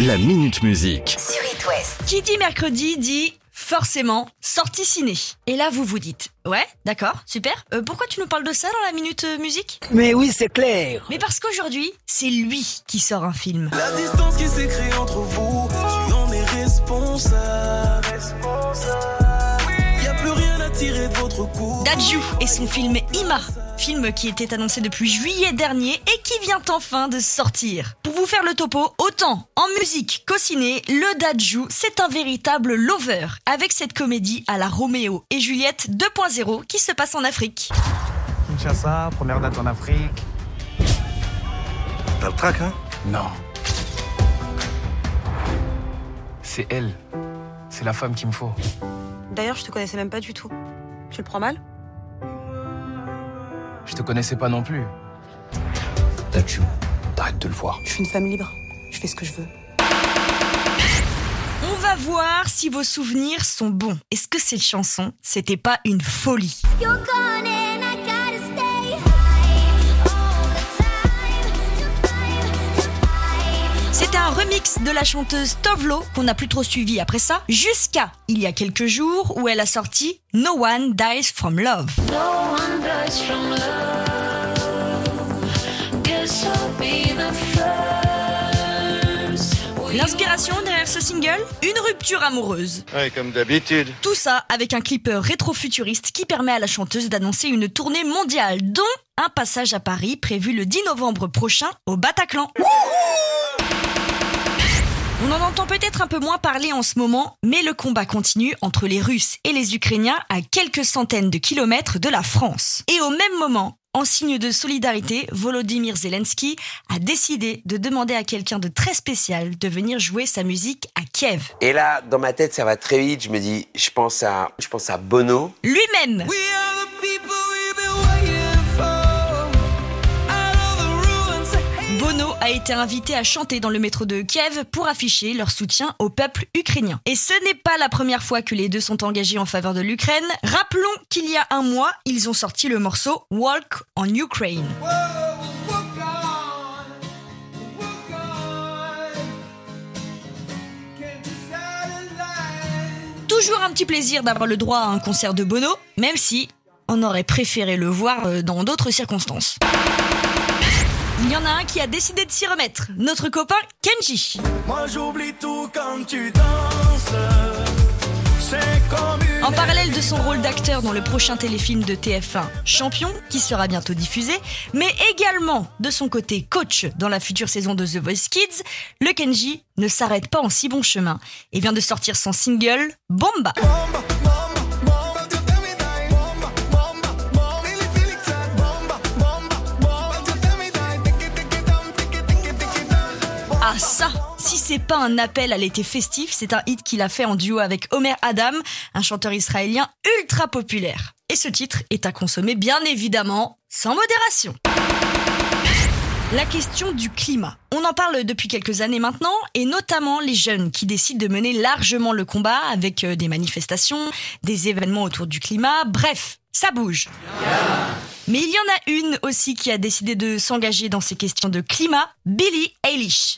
La Minute Musique. sur It West. Qui dit mercredi dit forcément sortie ciné. Et là, vous vous dites, ouais, d'accord, super. Euh, pourquoi tu nous parles de ça dans la minute euh, musique? Mais oui, c'est clair. Mais parce qu'aujourd'hui, c'est lui qui sort un film. La distance qui s'est créée entre vous, Dadju et son film Ima, film qui était annoncé depuis juillet dernier et qui vient enfin de sortir. Pour vous faire le topo, autant en musique qu'au ciné, le Dadju, c'est un véritable lover, avec cette comédie à la Roméo et Juliette 2.0 qui se passe en Afrique. Kinshasa, première date en Afrique. T'as le trac, hein? Non. C'est elle. C'est la femme qu'il me faut. D'ailleurs, je te connaissais même pas du tout. Tu le prends mal? Je te connaissais pas non plus. Tatchu, t'arrêtes de le voir. Je suis une femme libre. Je fais ce que je veux. On va voir si vos souvenirs sont bons. Est-ce que cette chanson, c'était pas une folie? Un remix de la chanteuse Tovlo qu'on n'a plus trop suivi après ça, jusqu'à il y a quelques jours où elle a sorti No One Dies From Love. L'inspiration derrière ce single Une rupture amoureuse. Ouais, comme d'habitude. Tout ça avec un clip rétro-futuriste qui permet à la chanteuse d'annoncer une tournée mondiale, dont un passage à Paris prévu le 10 novembre prochain au Bataclan. En entend peut-être un peu moins parler en ce moment, mais le combat continue entre les Russes et les Ukrainiens à quelques centaines de kilomètres de la France. Et au même moment, en signe de solidarité, Volodymyr Zelensky a décidé de demander à quelqu'un de très spécial de venir jouer sa musique à Kiev. Et là, dans ma tête, ça va très vite. Je me dis, je pense à, je pense à Bono. Lui-même We are a été invité à chanter dans le métro de Kiev pour afficher leur soutien au peuple ukrainien. Et ce n'est pas la première fois que les deux sont engagés en faveur de l'Ukraine. Rappelons qu'il y a un mois, ils ont sorti le morceau Walk on Ukraine. Toujours un petit plaisir d'avoir le droit à un concert de Bono, même si on aurait préféré le voir euh, dans d'autres circonstances. Il y en a un qui a décidé de s'y remettre, notre copain Kenji. Moi j'oublie tout quand tu danses. C'est comme une En parallèle de son rôle d'acteur dans le prochain téléfilm de TF1 Champion, qui sera bientôt diffusé, mais également de son côté coach dans la future saison de The Voice Kids, le Kenji ne s'arrête pas en si bon chemin et vient de sortir son single bomba. Ça Si c'est pas un appel à l'été festif, c'est un hit qu'il a fait en duo avec Omer Adam, un chanteur israélien ultra populaire. Et ce titre est à consommer bien évidemment sans modération. La question du climat. On en parle depuis quelques années maintenant, et notamment les jeunes qui décident de mener largement le combat avec euh, des manifestations, des événements autour du climat, bref, ça bouge. Mais il y en a une aussi qui a décidé de s'engager dans ces questions de climat, Billie Eilish.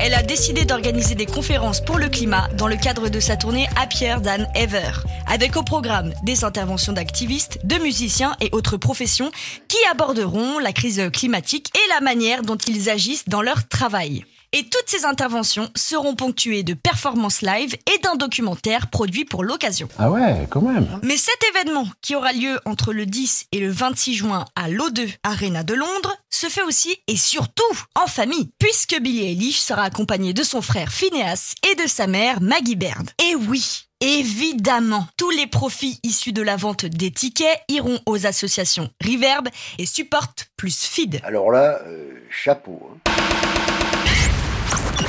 Elle a décidé d'organiser des conférences pour le climat dans le cadre de sa tournée Happier Than Ever, avec au programme des interventions d'activistes, de musiciens et autres professions qui aborderont la crise climatique et la manière dont ils agissent dans leur travail. Et toutes ces interventions seront ponctuées de performances live et d'un documentaire produit pour l'occasion. Ah ouais, quand même. Mais cet événement, qui aura lieu entre le 10 et le 26 juin à l'O2 Arena de Londres, se fait aussi et surtout en famille, puisque Billie Eilish sera accompagnée de son frère Phineas et de sa mère Maggie Baird. Et oui Évidemment, tous les profits issus de la vente des tickets iront aux associations Reverb et Support plus Feed. Alors là, euh, chapeau. hein.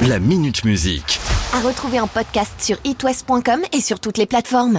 La Minute Musique. À retrouver en podcast sur itwest.com et sur toutes les plateformes.